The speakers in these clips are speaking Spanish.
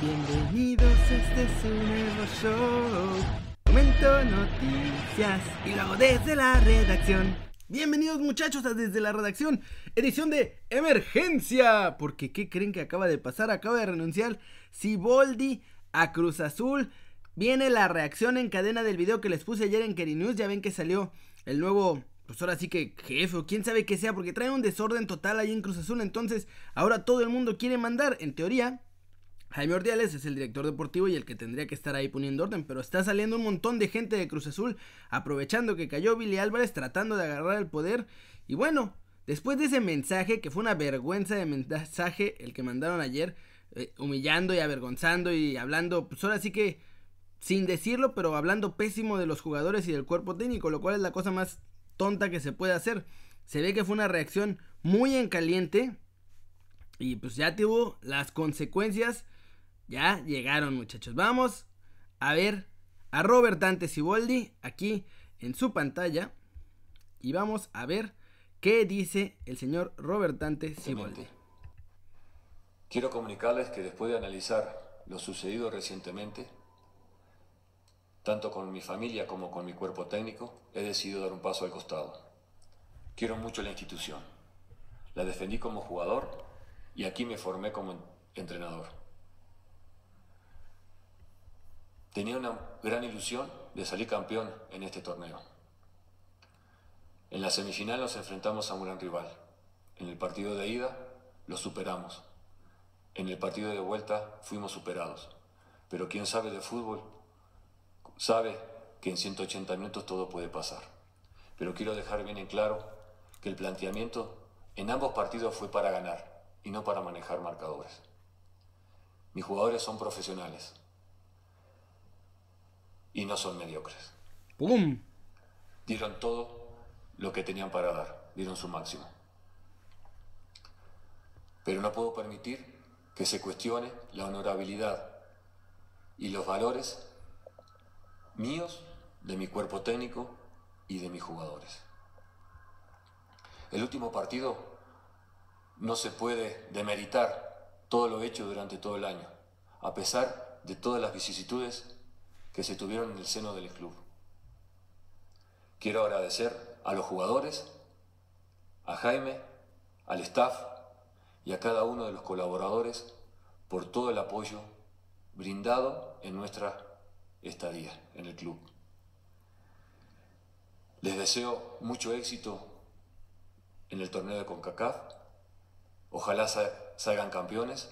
Bienvenidos, este es un nuevo show. Comento noticias y lo hago desde la redacción. Bienvenidos muchachos a Desde la Redacción, edición de emergencia. Porque ¿qué creen que acaba de pasar? Acaba de renunciar Siboldi a Cruz Azul. Viene la reacción en cadena del video que les puse ayer en Keri News. Ya ven que salió el nuevo, pues ahora sí que jefe o quién sabe qué sea, porque trae un desorden total ahí en Cruz Azul. Entonces ahora todo el mundo quiere mandar, en teoría, Jaime Ordiales es el director deportivo y el que tendría que estar ahí poniendo orden, pero está saliendo un montón de gente de Cruz Azul aprovechando que cayó Billy Álvarez tratando de agarrar el poder. Y bueno, después de ese mensaje, que fue una vergüenza de mensaje el que mandaron ayer, eh, humillando y avergonzando y hablando, pues ahora sí que sin decirlo, pero hablando pésimo de los jugadores y del cuerpo técnico, lo cual es la cosa más tonta que se puede hacer. Se ve que fue una reacción muy en caliente y pues ya tuvo las consecuencias ya llegaron muchachos. Vamos a ver a Robert Dante Siboldi aquí en su pantalla. Y vamos a ver qué dice el señor Robert Dante Siboldi. Quiero comunicarles que después de analizar lo sucedido recientemente, tanto con mi familia como con mi cuerpo técnico, he decidido dar un paso al costado. Quiero mucho la institución. La defendí como jugador y aquí me formé como entrenador. Tenía una gran ilusión de salir campeón en este torneo. En la semifinal nos enfrentamos a un gran rival. En el partido de ida lo superamos. En el partido de vuelta fuimos superados. Pero quien sabe de fútbol sabe que en 180 minutos todo puede pasar. Pero quiero dejar bien en claro que el planteamiento en ambos partidos fue para ganar y no para manejar marcadores. Mis jugadores son profesionales y no son mediocres. ¡Pum! Dieron todo lo que tenían para dar, dieron su máximo. Pero no puedo permitir que se cuestione la honorabilidad y los valores míos, de mi cuerpo técnico y de mis jugadores. El último partido no se puede demeritar todo lo hecho durante todo el año, a pesar de todas las vicisitudes que se tuvieron en el seno del club. Quiero agradecer a los jugadores, a Jaime, al staff y a cada uno de los colaboradores por todo el apoyo brindado en nuestra estadía en el club. Les deseo mucho éxito en el torneo de CONCACAF. Ojalá salgan campeones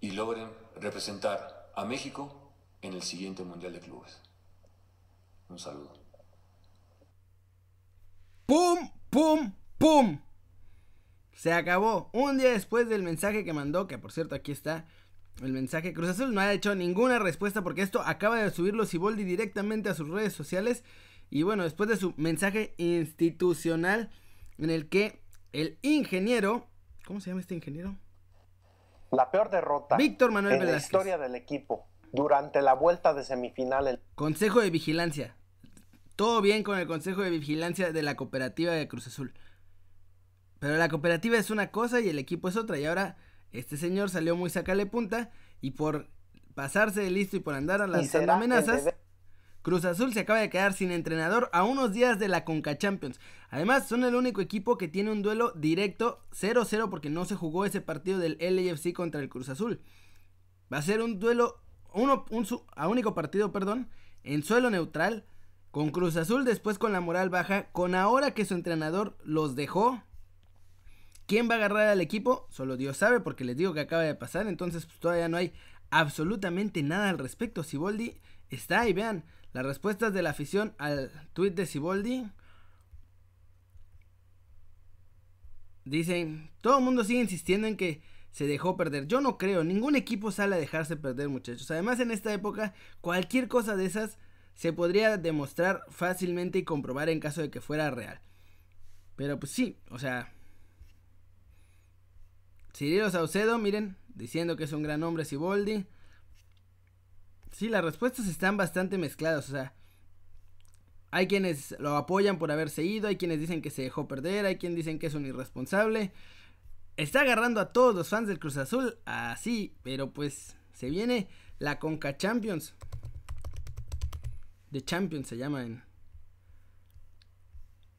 y logren representar a México en el siguiente Mundial de Clubes. Un saludo. ¡Pum! ¡Pum! ¡Pum! Se acabó. Un día después del mensaje que mandó, que por cierto aquí está el mensaje. Cruz Azul no ha hecho ninguna respuesta porque esto acaba de subirlo Siboldi directamente a sus redes sociales. Y bueno, después de su mensaje institucional en el que el ingeniero... ¿Cómo se llama este ingeniero? La peor derrota Víctor Manuel en la historia del equipo durante la vuelta de semifinal. Consejo de Vigilancia. Todo bien con el Consejo de Vigilancia de la cooperativa de Cruz Azul. Pero la cooperativa es una cosa y el equipo es otra. Y ahora este señor salió muy sacale punta y por pasarse de listo y por andar lanzando amenazas, Cruz Azul se acaba de quedar sin entrenador a unos días de la Conca Champions. Además, son el único equipo que tiene un duelo directo 0-0 porque no se jugó ese partido del LAFC contra el Cruz Azul. Va a ser un duelo un a único partido, perdón, en suelo neutral, con Cruz Azul después con la moral baja, con ahora que su entrenador los dejó. ¿Quién va a agarrar al equipo? Solo Dios sabe porque les digo que acaba de pasar, entonces pues, todavía no hay absolutamente nada al respecto. Siboldi está ahí, vean las respuestas de la afición al tweet de Siboldi. Dicen, todo el mundo sigue insistiendo en que se dejó perder. Yo no creo, ningún equipo sale a dejarse perder, muchachos. Además, en esta época, cualquier cosa de esas se podría demostrar fácilmente y comprobar en caso de que fuera real. Pero pues sí, o sea. Cirilo Saucedo, miren, diciendo que es un gran hombre Siboldi. Sí, las respuestas están bastante mezcladas, o sea. Hay quienes lo apoyan por haberse ido, hay quienes dicen que se dejó perder, hay quienes dicen que es un irresponsable. Está agarrando a todos los fans del Cruz Azul así, pero pues se viene la Conca Champions. The Champions se llama en,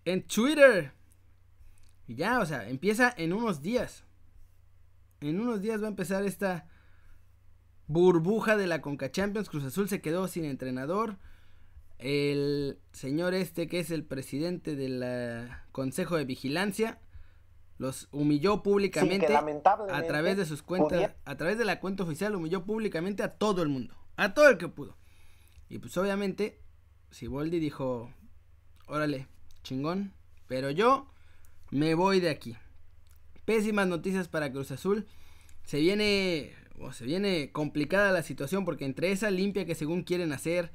en Twitter. Y ya, o sea, empieza en unos días. En unos días va a empezar esta burbuja de la Conca Champions. Cruz Azul se quedó sin entrenador. El señor este que es el presidente del Consejo de Vigilancia los humilló públicamente a través de sus cuentas, a través de la cuenta oficial humilló públicamente a todo el mundo, a todo el que pudo. Y pues obviamente Siboldi dijo, órale, chingón, pero yo me voy de aquí. Pésimas noticias para Cruz Azul. Se viene, o se viene complicada la situación porque entre esa limpia que según quieren hacer,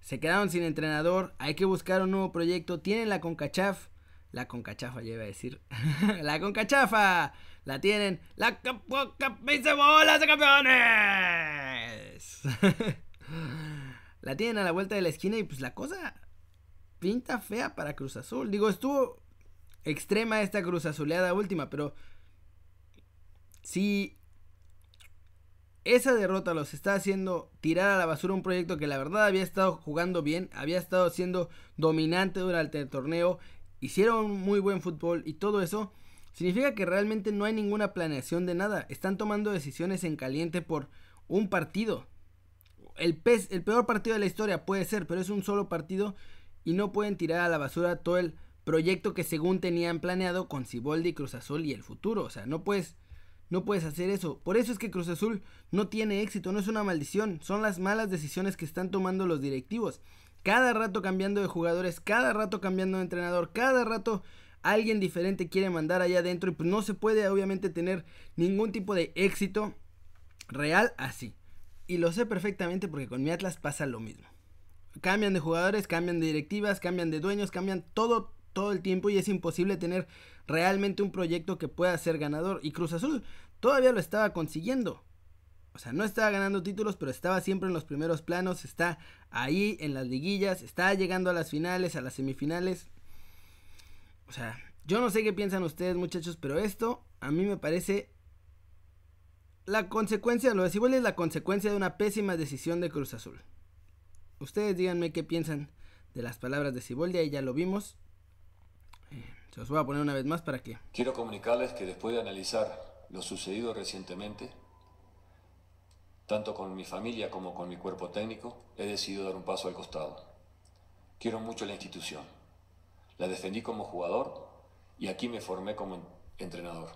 se quedaron sin entrenador, hay que buscar un nuevo proyecto, tienen la Concachaf, la Concachafa ya iba a decir, la Concachafa, la tienen, la bolas de campeones. la tienen a la vuelta de la esquina y pues la cosa pinta fea para Cruz Azul. Digo, estuvo extrema esta Cruz Azuleada última, pero si esa derrota los está haciendo tirar a la basura un proyecto que la verdad había estado jugando bien, había estado siendo dominante durante el torneo, hicieron muy buen fútbol y todo eso, significa que realmente no hay ninguna planeación de nada. Están tomando decisiones en caliente por un partido. El, el peor partido de la historia puede ser, pero es un solo partido y no pueden tirar a la basura todo el proyecto que según tenían planeado con Ciboldi, Cruz Azul y el futuro. O sea, no puedes, no puedes hacer eso. Por eso es que Cruz Azul no tiene éxito, no es una maldición, son las malas decisiones que están tomando los directivos. Cada rato cambiando de jugadores, cada rato cambiando de entrenador, cada rato alguien diferente quiere mandar allá adentro y pues no se puede obviamente tener ningún tipo de éxito real así. Y lo sé perfectamente porque con mi Atlas pasa lo mismo. Cambian de jugadores, cambian de directivas, cambian de dueños, cambian todo todo el tiempo y es imposible tener realmente un proyecto que pueda ser ganador. Y Cruz Azul todavía lo estaba consiguiendo. O sea, no estaba ganando títulos, pero estaba siempre en los primeros planos, está ahí en las liguillas, está llegando a las finales, a las semifinales. O sea, yo no sé qué piensan ustedes muchachos, pero esto a mí me parece la consecuencia, lo de Ciboldi es la consecuencia de una pésima decisión de Cruz Azul. Ustedes díganme qué piensan de las palabras de Ciboldi, ahí ya lo vimos. Eh, se los voy a poner una vez más para que... Quiero comunicarles que después de analizar lo sucedido recientemente, tanto con mi familia como con mi cuerpo técnico, he decidido dar un paso al costado. Quiero mucho la institución. La defendí como jugador y aquí me formé como entrenador.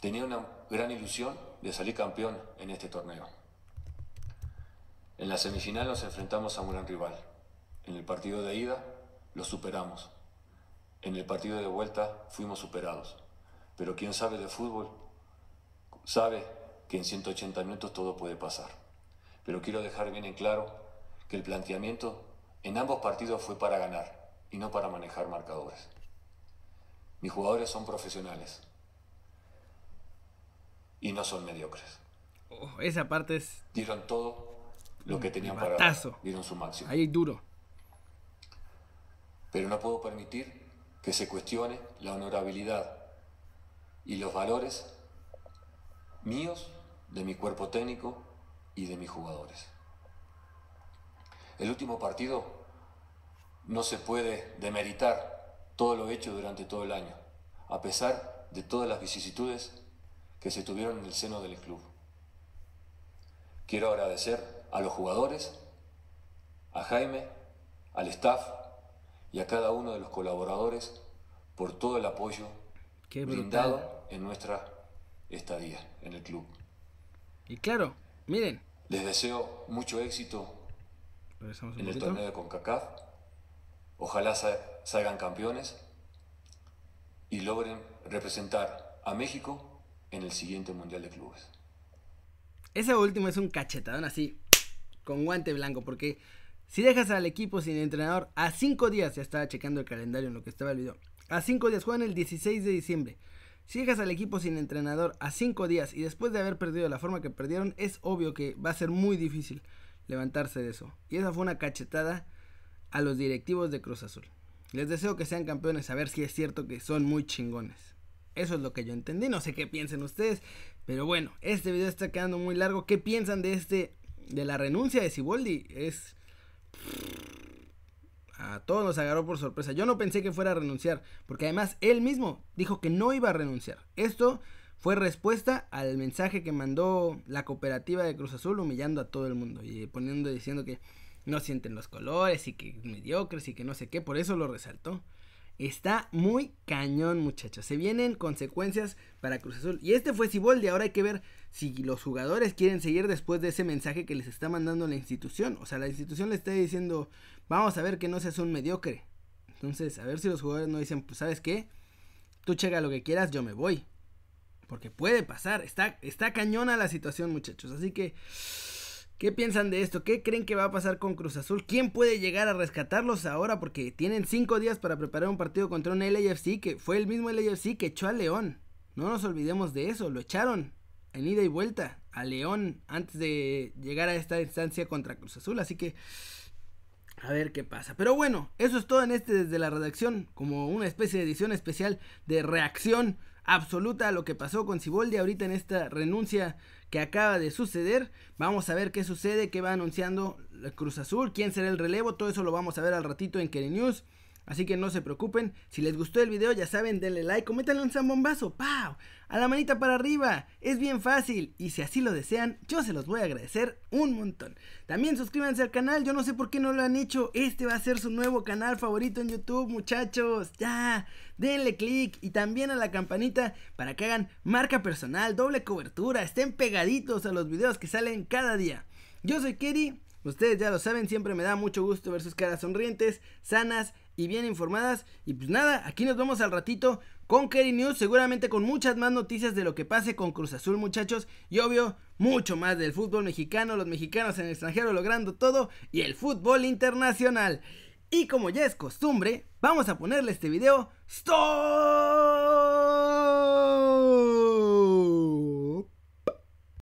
Tenía una gran ilusión de salir campeón en este torneo. En la semifinal nos enfrentamos a un gran rival. En el partido de ida lo superamos. En el partido de vuelta fuimos superados. Pero quién sabe de fútbol sabe que en 180 minutos todo puede pasar. Pero quiero dejar bien en claro que el planteamiento en ambos partidos fue para ganar y no para manejar marcadores. Mis jugadores son profesionales y no son mediocres. Oh, esa parte es. Dieron todo lo que tenían para dar. Dieron su máximo. Ahí duro. Pero no puedo permitir que se cuestione la honorabilidad y los valores míos, de mi cuerpo técnico y de mis jugadores. El último partido no se puede demeritar todo lo hecho durante todo el año, a pesar de todas las vicisitudes que se tuvieron en el seno del club. Quiero agradecer a los jugadores, a Jaime, al staff y a cada uno de los colaboradores por todo el apoyo brindado en nuestra estadía en el club. Y claro, miren. Les deseo mucho éxito en el torneo de CONCACAF. Ojalá salgan campeones y logren representar a México en el siguiente Mundial de Clubes. Ese último es un cachetadón así, con guante blanco, porque si dejas al equipo sin entrenador a cinco días, ya estaba checando el calendario en lo que estaba el video, a cinco días juegan el 16 de diciembre. Si dejas al equipo sin entrenador a 5 días y después de haber perdido la forma que perdieron, es obvio que va a ser muy difícil levantarse de eso. Y esa fue una cachetada a los directivos de Cruz Azul. Les deseo que sean campeones, a ver si es cierto que son muy chingones. Eso es lo que yo entendí, no sé qué piensen ustedes, pero bueno, este video está quedando muy largo. ¿Qué piensan de este de la renuncia de Siboldi? Es a todos nos agarró por sorpresa. Yo no pensé que fuera a renunciar, porque además él mismo dijo que no iba a renunciar. Esto fue respuesta al mensaje que mandó la cooperativa de Cruz Azul humillando a todo el mundo y poniendo diciendo que no sienten los colores y que mediocres y que no sé qué, por eso lo resaltó. Está muy cañón, muchachos. Se vienen consecuencias para Cruz Azul. Y este fue Siboldi. Ahora hay que ver si los jugadores quieren seguir después de ese mensaje que les está mandando la institución. O sea, la institución le está diciendo, vamos a ver que no seas un mediocre. Entonces, a ver si los jugadores no dicen, pues, ¿sabes qué? Tú checa lo que quieras, yo me voy. Porque puede pasar. Está, está cañona la situación, muchachos. Así que ¿Qué piensan de esto? ¿Qué creen que va a pasar con Cruz Azul? ¿Quién puede llegar a rescatarlos ahora? Porque tienen cinco días para preparar un partido contra un LAFC que fue el mismo LAFC que echó a León. No nos olvidemos de eso, lo echaron en ida y vuelta a León antes de llegar a esta instancia contra Cruz Azul. Así que a ver qué pasa. Pero bueno, eso es todo en este desde la redacción, como una especie de edición especial de reacción absoluta lo que pasó con Ciboldi ahorita en esta renuncia que acaba de suceder. Vamos a ver qué sucede, qué va anunciando Cruz Azul, quién será el relevo, todo eso lo vamos a ver al ratito en Keri News. Así que no se preocupen. Si les gustó el video, ya saben, denle like, coméntanle un zambombazo, ¡pau! A la manita para arriba. Es bien fácil. Y si así lo desean, yo se los voy a agradecer un montón. También suscríbanse al canal. Yo no sé por qué no lo han hecho. Este va a ser su nuevo canal favorito en YouTube, muchachos. Ya. Denle click y también a la campanita para que hagan marca personal, doble cobertura. Estén pegaditos a los videos que salen cada día. Yo soy Keri. Ustedes ya lo saben, siempre me da mucho gusto ver sus caras sonrientes, sanas y bien informadas. Y pues nada, aquí nos vemos al ratito con Kerry News, seguramente con muchas más noticias de lo que pase con Cruz Azul, muchachos. Y obvio, mucho más del fútbol mexicano, los mexicanos en el extranjero logrando todo y el fútbol internacional. Y como ya es costumbre, vamos a ponerle este video ¡Stop!